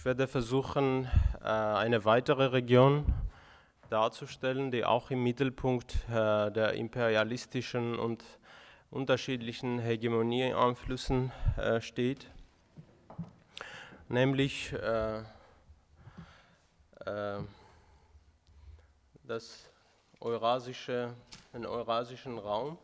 Ich werde versuchen, äh, eine weitere Region darzustellen, die auch im Mittelpunkt äh, der imperialistischen und unterschiedlichen Hegemonieeinflüssen äh, steht, nämlich das Eurasische, den eurasischen Raum.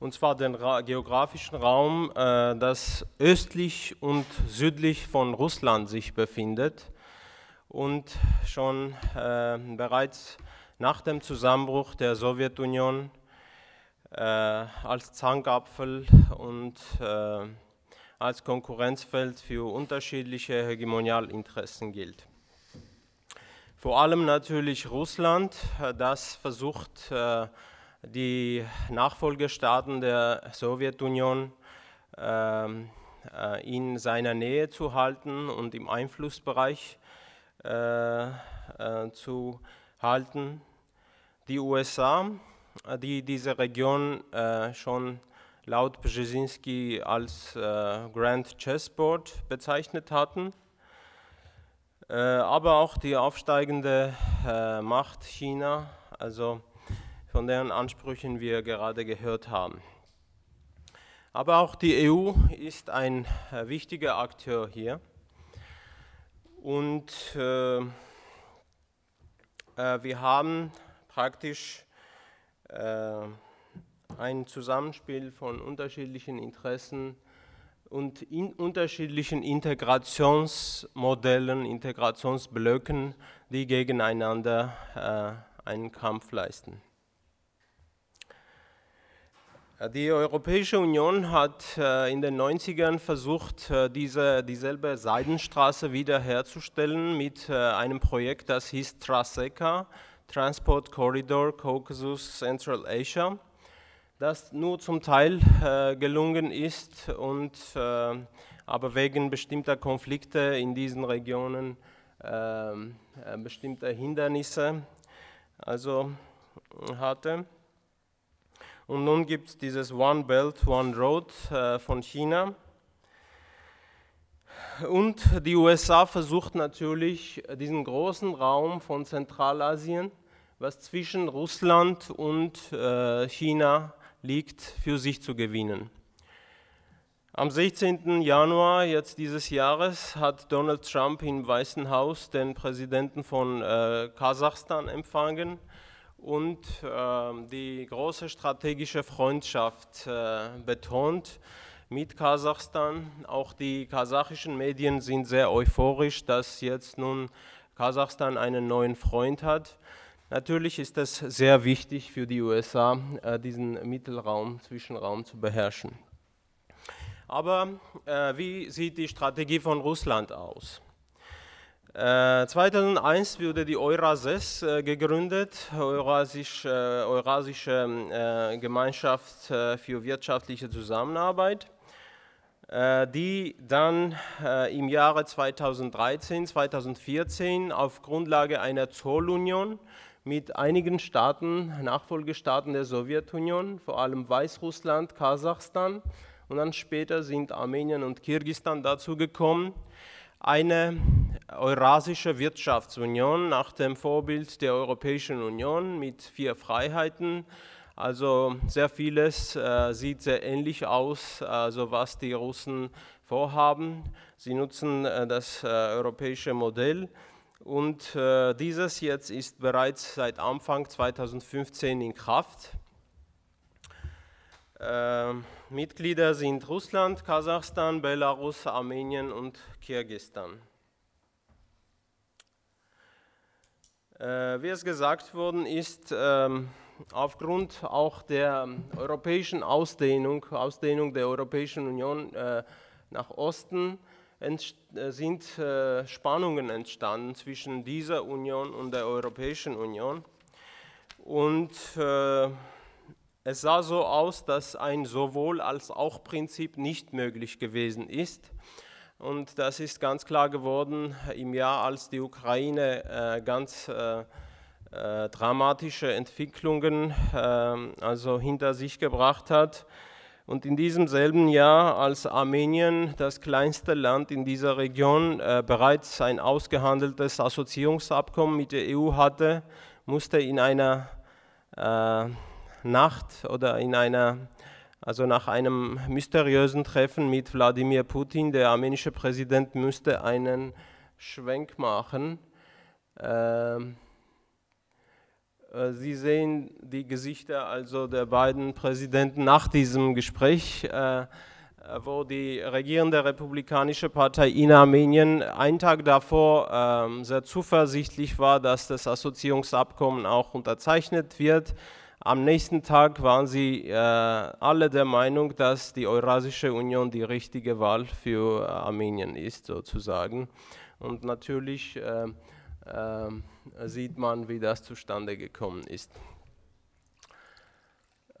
Und zwar den Ra geografischen Raum, äh, das östlich und südlich von Russland sich befindet und schon äh, bereits nach dem Zusammenbruch der Sowjetunion äh, als Zankapfel und äh, als Konkurrenzfeld für unterschiedliche Hegemonialinteressen gilt. Vor allem natürlich Russland, äh, das versucht, äh, die Nachfolgestaaten der Sowjetunion ähm, äh, in seiner Nähe zu halten und im Einflussbereich äh, äh, zu halten. Die USA, die diese Region schon laut Brzezinski als Grand Chessboard bezeichnet hatten, aber auch die aufsteigende Macht China, also von deren Ansprüchen wir gerade gehört haben. Aber auch die EU ist ein äh, wichtiger Akteur hier. Und äh, äh, wir haben praktisch äh, ein Zusammenspiel von unterschiedlichen Interessen und in unterschiedlichen Integrationsmodellen, Integrationsblöcken, die gegeneinander äh, einen Kampf leisten. Die Europäische Union hat äh, in den 90ern versucht, äh, diese, dieselbe Seidenstraße wiederherzustellen mit äh, einem Projekt, das hieß TRASECA, Transport Corridor Caucasus Central Asia, das nur zum Teil gelungen ist und aber wegen bestimmter Konflikte in diesen Regionen ähm, bestimmte Hindernisse also hatte. Und nun gibt es dieses One Belt, One Road äh, von China. Und die USA versucht natürlich, diesen großen Raum von Zentralasien, was zwischen Russland und äh, China liegt, für sich zu gewinnen. Am 16. Januar jetzt dieses Jahres hat Donald Trump im Weißen Haus den Präsidenten von äh, Kasachstan empfangen und äh, die große strategische Freundschaft äh, betont mit Kasachstan. Auch die kasachischen Medien sind sehr euphorisch, dass jetzt nun Kasachstan einen neuen Freund hat. Natürlich ist es sehr wichtig für die USA, äh, diesen Mittelraum, Zwischenraum zu beherrschen. Aber äh, wie sieht die Strategie von Russland aus? 2001 äh, wurde die Eurases äh, gegründet, Eurasische, äh, Eurasische Gemeinschaft für wirtschaftliche Zusammenarbeit, die dann im Jahre 2013, 2014 auf Grundlage einer Zollunion mit einigen Staaten, Nachfolgestaaten der Sowjetunion, vor allem Weißrussland, Kasachstan und dann später sind Armenien und Kirgisistan dazu gekommen, eine Eurasische Wirtschaftsunion nach dem Vorbild der Europäischen Union mit vier Freiheiten. Also sehr vieles äh, sieht sehr ähnlich aus, also was die Russen vorhaben. Sie nutzen äh, das äh, europäische Modell und äh, dieses jetzt ist bereits seit Anfang 2015 in Kraft. Äh, Mitglieder sind Russland, Kasachstan, Belarus, Armenien und Kirgisistan. Äh, wie es gesagt worden ist, ähm, aufgrund auch der europäischen Ausdehnung, Ausdehnung der Europäischen Union äh, nach Osten sind Spannungen entstanden zwischen dieser Union und der Europäischen Union. Und es sah so aus, dass ein sowohl als auch Prinzip nicht möglich gewesen ist. Und das ist ganz klar geworden im Jahr, als die Ukraine äh, ganz äh, äh, dramatische Entwicklungen äh, also hinter sich gebracht hat. Und in diesem selben Jahr, als Armenien, das kleinste Land in dieser Region, bereits ein ausgehandeltes Assoziierungsabkommen mit der EU hatte, musste in einer äh, Nacht oder in einer, also nach einem mysteriösen Treffen mit Wladimir Putin, der armenische Präsident musste einen Schwenk machen. Ähm, äh, Sie sehen die Gesichter also der beiden Präsidenten nach diesem Gespräch, äh, wo die regierende Republikanische Partei in Armenien einen Tag davor ähm, sehr zuversichtlich war, dass das Assoziierungsabkommen auch unterzeichnet wird. Am nächsten Tag waren sie äh, alle der Meinung, dass die Eurasische Union die richtige Wahl für Armenien ist, sozusagen. Und natürlich äh, äh, sieht man, wie das zustande gekommen ist.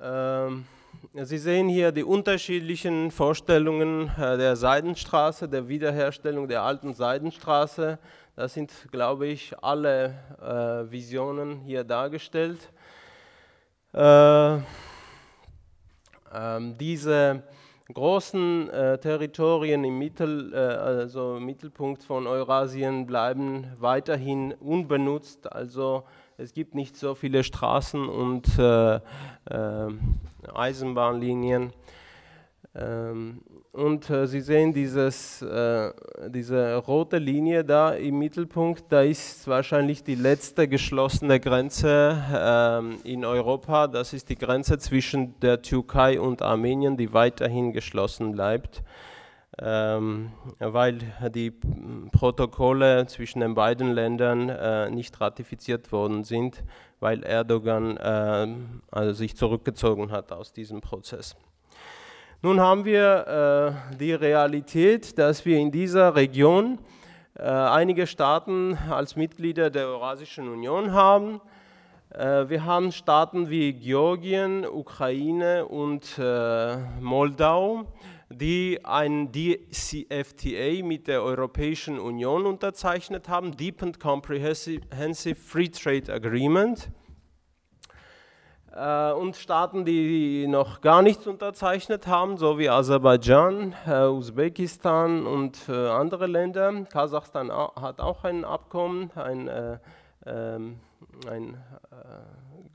Ähm, Sie sehen hier die unterschiedlichen Vorstellungen äh, der Seidenstraße, der Wiederherstellung der alten Seidenstraße. Das sind, glaube ich, alle äh, Visionen hier dargestellt. Äh, ähm, diese großen äh, Territorien im Mittel, äh, also Mittelpunkt von Eurasien bleiben weiterhin unbenutzt. Also es gibt nicht so viele Straßen und äh, äh Eisenbahnlinien. Ähm, und äh, Sie sehen dieses, äh, diese rote Linie da im Mittelpunkt, da ist wahrscheinlich die letzte geschlossene Grenze äh, in Europa. Das ist die Grenze zwischen der Türkei und Armenien, die weiterhin geschlossen bleibt, ähm, weil die Protokolle zwischen den beiden Ländern äh, nicht ratifiziert worden sind, weil Erdogan äh, also sich zurückgezogen hat aus diesem Prozess. Nun haben wir äh, die Realität, dass wir in dieser Region äh, einige Staaten als Mitglieder der Eurasischen Union haben. Äh, wir haben Staaten wie Georgien, Ukraine und äh, Moldau, die ein DCFTA mit der Europäischen Union unterzeichnet haben, Deep and Comprehensive Free Trade Agreement. Äh, und Staaten, die noch gar nichts unterzeichnet haben, so wie Aserbaidschan, äh, Usbekistan und äh, andere Länder. Kasachstan hat auch ein Abkommen, ein, ähm, ein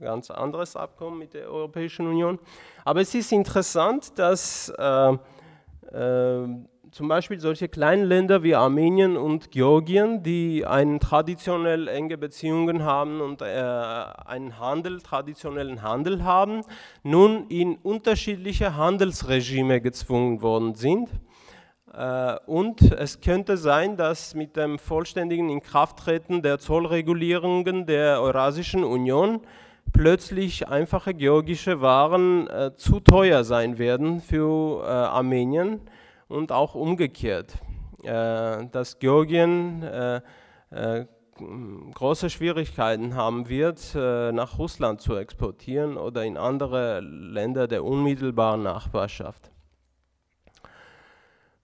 ganz anderes Abkommen mit der Europäischen Union. Aber es ist interessant, dass äh, äh, zum Beispiel solche kleinen Länder wie Armenien und Georgien, die einen traditionell enge Beziehungen haben und äh, einen Handel, traditionellen Handel haben, nun in unterschiedliche Handelsregime gezwungen worden sind. Äh, und es könnte sein, dass mit dem vollständigen Inkrafttreten der Zollregulierungen der Eurasischen Union plötzlich einfache georgische Waren äh, zu teuer sein werden für äh, Armenien und auch umgekehrt, äh, dass Georgien äh, äh, große Schwierigkeiten haben wird, nach Russland zu exportieren oder in andere Länder der unmittelbaren Nachbarschaft.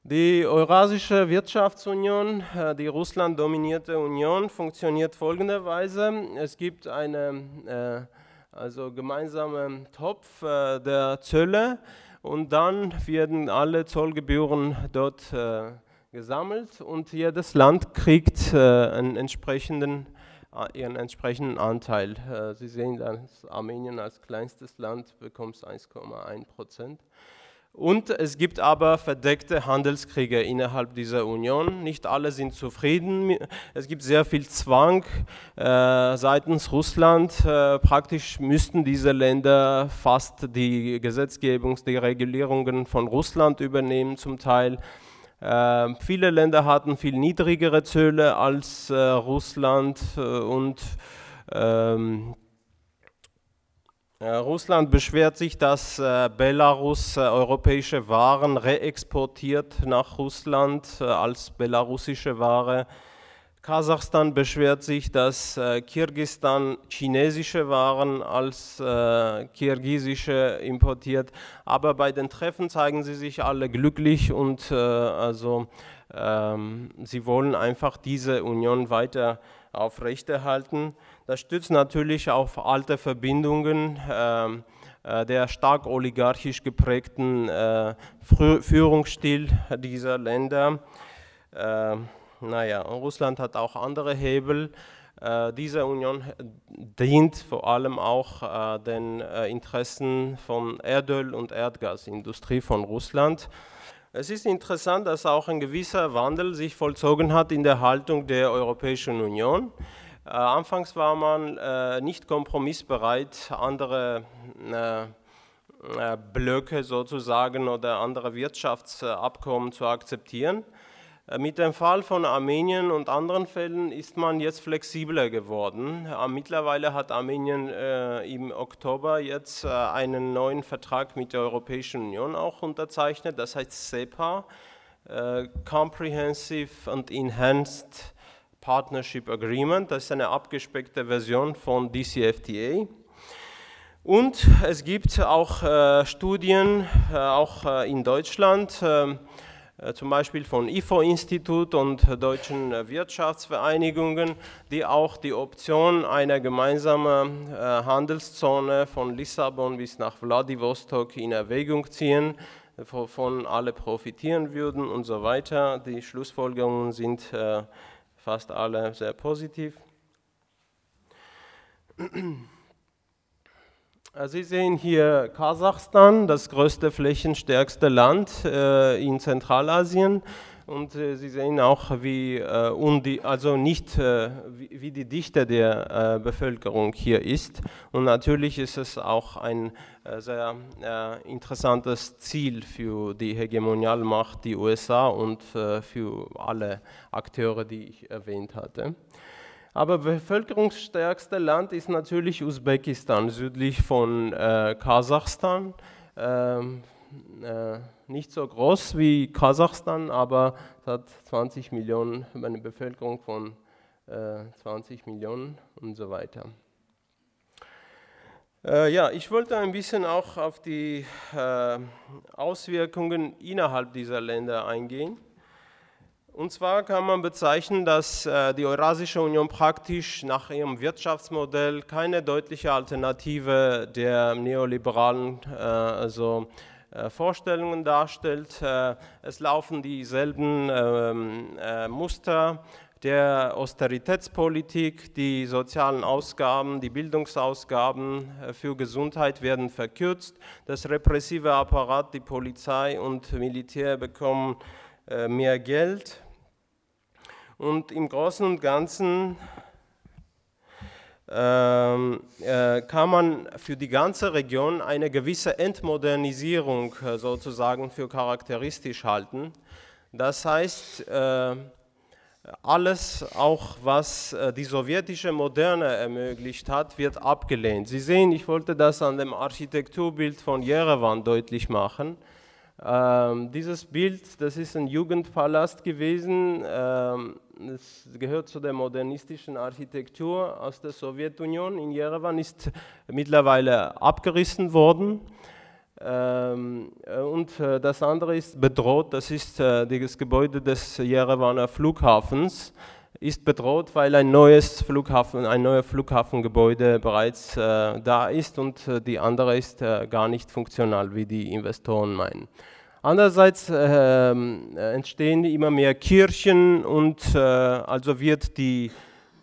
Die Eurasische Wirtschaftsunion, die Russland dominierte Union, funktioniert folgenderweise. Es gibt einen also gemeinsamen Topf der Zölle, und dann werden alle Zollgebühren dort äh, gesammelt und jedes Land kriegt äh, einen entsprechenden, äh, ihren entsprechenden Anteil. Äh, Sie sehen, dass Armenien als kleinstes Land bekommt 1,1 Prozent. Und es gibt aber verdeckte Handelskriege innerhalb dieser Union. Nicht alle sind zufrieden. Es gibt sehr viel Zwang äh, seitens Russland. Äh, praktisch müssten diese Länder fast die Gesetzgebung, die Regulierungen von Russland übernehmen zum Teil. Äh, viele Länder hatten viel niedrigere Zölle als äh, Russland äh, und ähm, äh, Russland beschwert sich, dass äh, Belarus äh, europäische Waren reexportiert nach Russland als belarussische Ware. Kasachstan beschwert sich, dass Kirgistan chinesische Waren als kirgisische importiert. Aber bei den Treffen zeigen sie sich alle glücklich und also ähm, sie wollen einfach diese Union weiter aufrechterhalten. Das stützt natürlich auf alte Verbindungen ähm, äh, der stark oligarchisch geprägten äh, Führungsstil dieser Länder. Äh, naja, Russland hat auch andere Hebel. Äh, diese Union dient vor allem auch äh, den äh, Interessen von Erdöl- und Erdgasindustrie von Russland. Es ist interessant, dass auch ein gewisser Wandel sich vollzogen hat in der Haltung der Europäischen Union. Äh, anfangs war man äh, nicht kompromissbereit, andere äh, äh, Blöcke sozusagen oder andere Wirtschaftsabkommen zu akzeptieren. Äh, mit dem Fall von Armenien und anderen Fällen ist man jetzt flexibler geworden. Äh, mittlerweile hat Armenien äh, im Oktober jetzt äh, einen neuen Vertrag mit der Europäischen Union auch unterzeichnet, das heißt CEPA, äh, Comprehensive and Enhanced Partnership Agreement. Das ist eine abgespeckte Version von DCFTA. Und es gibt auch äh, Studien, auch in Deutschland, ähm, äh, zum Beispiel von IFO-Institut und deutschen Wirtschaftsvereinigungen, die auch die Option einer gemeinsamen äh, Handelszone von Lissabon bis nach Vladivostok in Erwägung ziehen, wovon alle profitieren würden und so weiter. Die Schlussfolgerungen sind äh, fast alle sehr positiv. Äh, Sie sehen hier Kasachstan, das größte flächenstärkste Land äh, in Zentralasien. Und äh, Sie sehen auch, wie, also nicht, wie, die Dichte der Bevölkerung hier ist. Und natürlich ist es auch ein sehr interessantes Ziel für die Hegemonialmacht, die USA und für alle Akteure, die ich erwähnt hatte. Aber bevölkerungsstärkste Land ist natürlich Usbekistan, südlich von äh, Kasachstan. Ähm, äh, nicht so groß wie Kasachstan, aber es hat 20 Millionen, eine Bevölkerung von äh, 20 Millionen und so weiter. Äh, ja, ich wollte ein bisschen auch auf die äh, Auswirkungen innerhalb dieser Länder eingehen. Und zwar kann man bezeichnen, dass äh, die Eurasische Union praktisch nach ihrem Wirtschaftsmodell keine deutliche Alternative der neoliberalen äh, also, äh, Vorstellungen darstellt. es laufen dieselben ähm, Muster der Austeritätspolitik, die sozialen Ausgaben, die Bildungsausgaben für Gesundheit werden verkürzt, das repressive Apparat, die Polizei und Militär bekommen mehr Geld und im Großen und Ganzen ähm, äh, kann man für die ganze Region eine gewisse Entmodernisierung äh, sozusagen für charakteristisch halten. Das heißt, äh, alles, auch was die sowjetische Moderne ermöglicht hat, wird abgelehnt. Sie sehen, ich wollte das an dem Architekturbild von Jerewan deutlich machen. Ähm, dieses Bild, das ist ein Jugendpalast gewesen. Ähm, es gehört zu der modernistischen Architektur aus der Sowjetunion. In Jerewan ist mittlerweile abgerissen worden. Ähm, äh, und äh, das andere ist bedroht, das ist äh, das Gebäude des Jerewaner Flughafens ist bedroht, weil ein neues Flughafen, ein neues Flughafengebäude bereits äh, da ist und äh, die andere ist äh, gar nicht funktional, wie die Investoren meinen. Andererseits ähm, entstehen immer mehr Kirchen und äh, also wird die,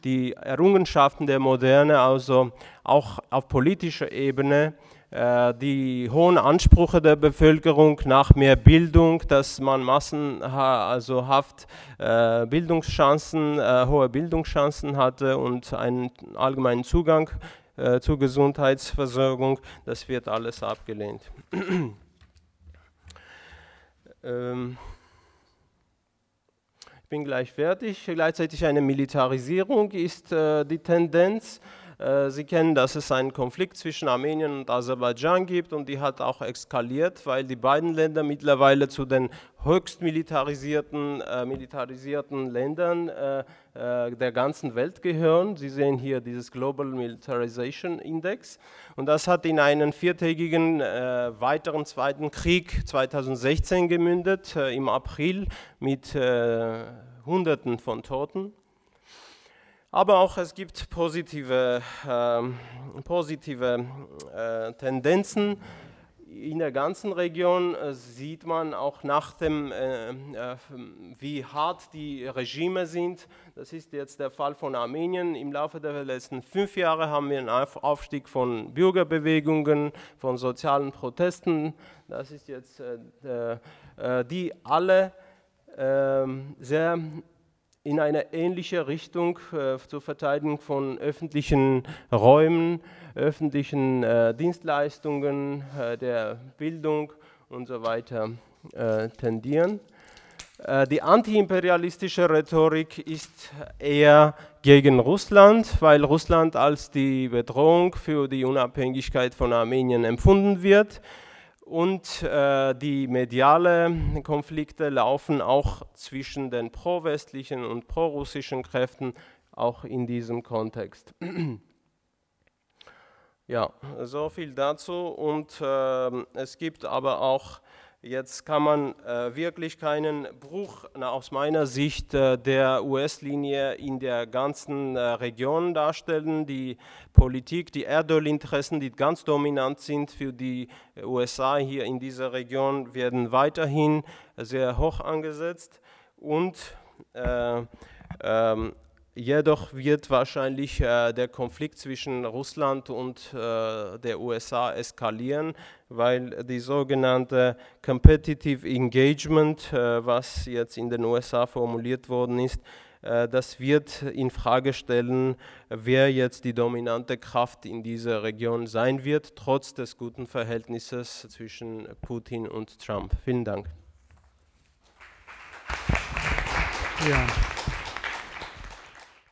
die Errungenschaften der Moderne also auch auf politischer Ebene äh, die hohen Ansprüche der Bevölkerung nach mehr Bildung, dass man massenhaft also äh, Bildungschancen, äh, hohe Bildungschancen hatte und einen allgemeinen Zugang äh, zur Gesundheitsversorgung, das wird alles abgelehnt. Ähm, ich bin gleich fertig. Gleichzeitig eine Militarisierung ist äh, die Tendenz. Äh, Sie kennen, dass es einen Konflikt zwischen Armenien und Aserbaidschan gibt und die hat auch eskaliert, weil die beiden Länder mittlerweile zu den höchst militarisierten, äh, militarisierten Ländern äh, äh, der ganzen Welt gehören. Sie sehen hier dieses Global Militarization Index und das hat in einen viertägigen äh, weiteren zweiten Krieg 2016 gemündet, im April mit Hunderten von Toten. Aber auch es gibt positive, äh, positive äh, Tendenzen. In der ganzen Region äh, sieht man auch nach dem, äh, äh, wie hart die Regime sind. Das ist jetzt der Fall von Armenien. Im Laufe der letzten fünf Jahre haben wir einen Aufstieg von Bürgerbewegungen, von sozialen Protesten. Das ist jetzt, die alle ähm, sehr in eine ähnliche Richtung äh, zur Verteidigung von öffentlichen Räumen, öffentlichen äh, Dienstleistungen, äh, der Bildung und so weiter äh, tendieren. Äh, die antiimperialistische Rhetorik ist eher gegen Russland, weil Russland als die Bedrohung für die Unabhängigkeit von Armenien empfunden wird und äh, die medialen Konflikte laufen auch zwischen den pro-westlichen und pro-russischen Kräften, auch in diesem Kontext. ja, so viel dazu. Und äh, es gibt aber auch Jetzt kann man äh, wirklich keinen Bruch na, aus meiner Sicht äh, der US-Linie in der ganzen äh, Region darstellen. Die Politik, die Erdölinteressen, die ganz dominant sind für die USA hier in dieser Region, werden weiterhin sehr hoch angesetzt und äh, ähm, Jedoch wird wahrscheinlich äh, der Konflikt zwischen Russland und äh, der USA eskalieren, weil die sogenannte Competitive Engagement, äh, was jetzt in den USA formuliert worden ist, äh, das wird in Frage stellen, wer jetzt die dominante Kraft in dieser Region sein wird, trotz des guten Verhältnisses zwischen Putin und Trump. Vielen Dank. Ja.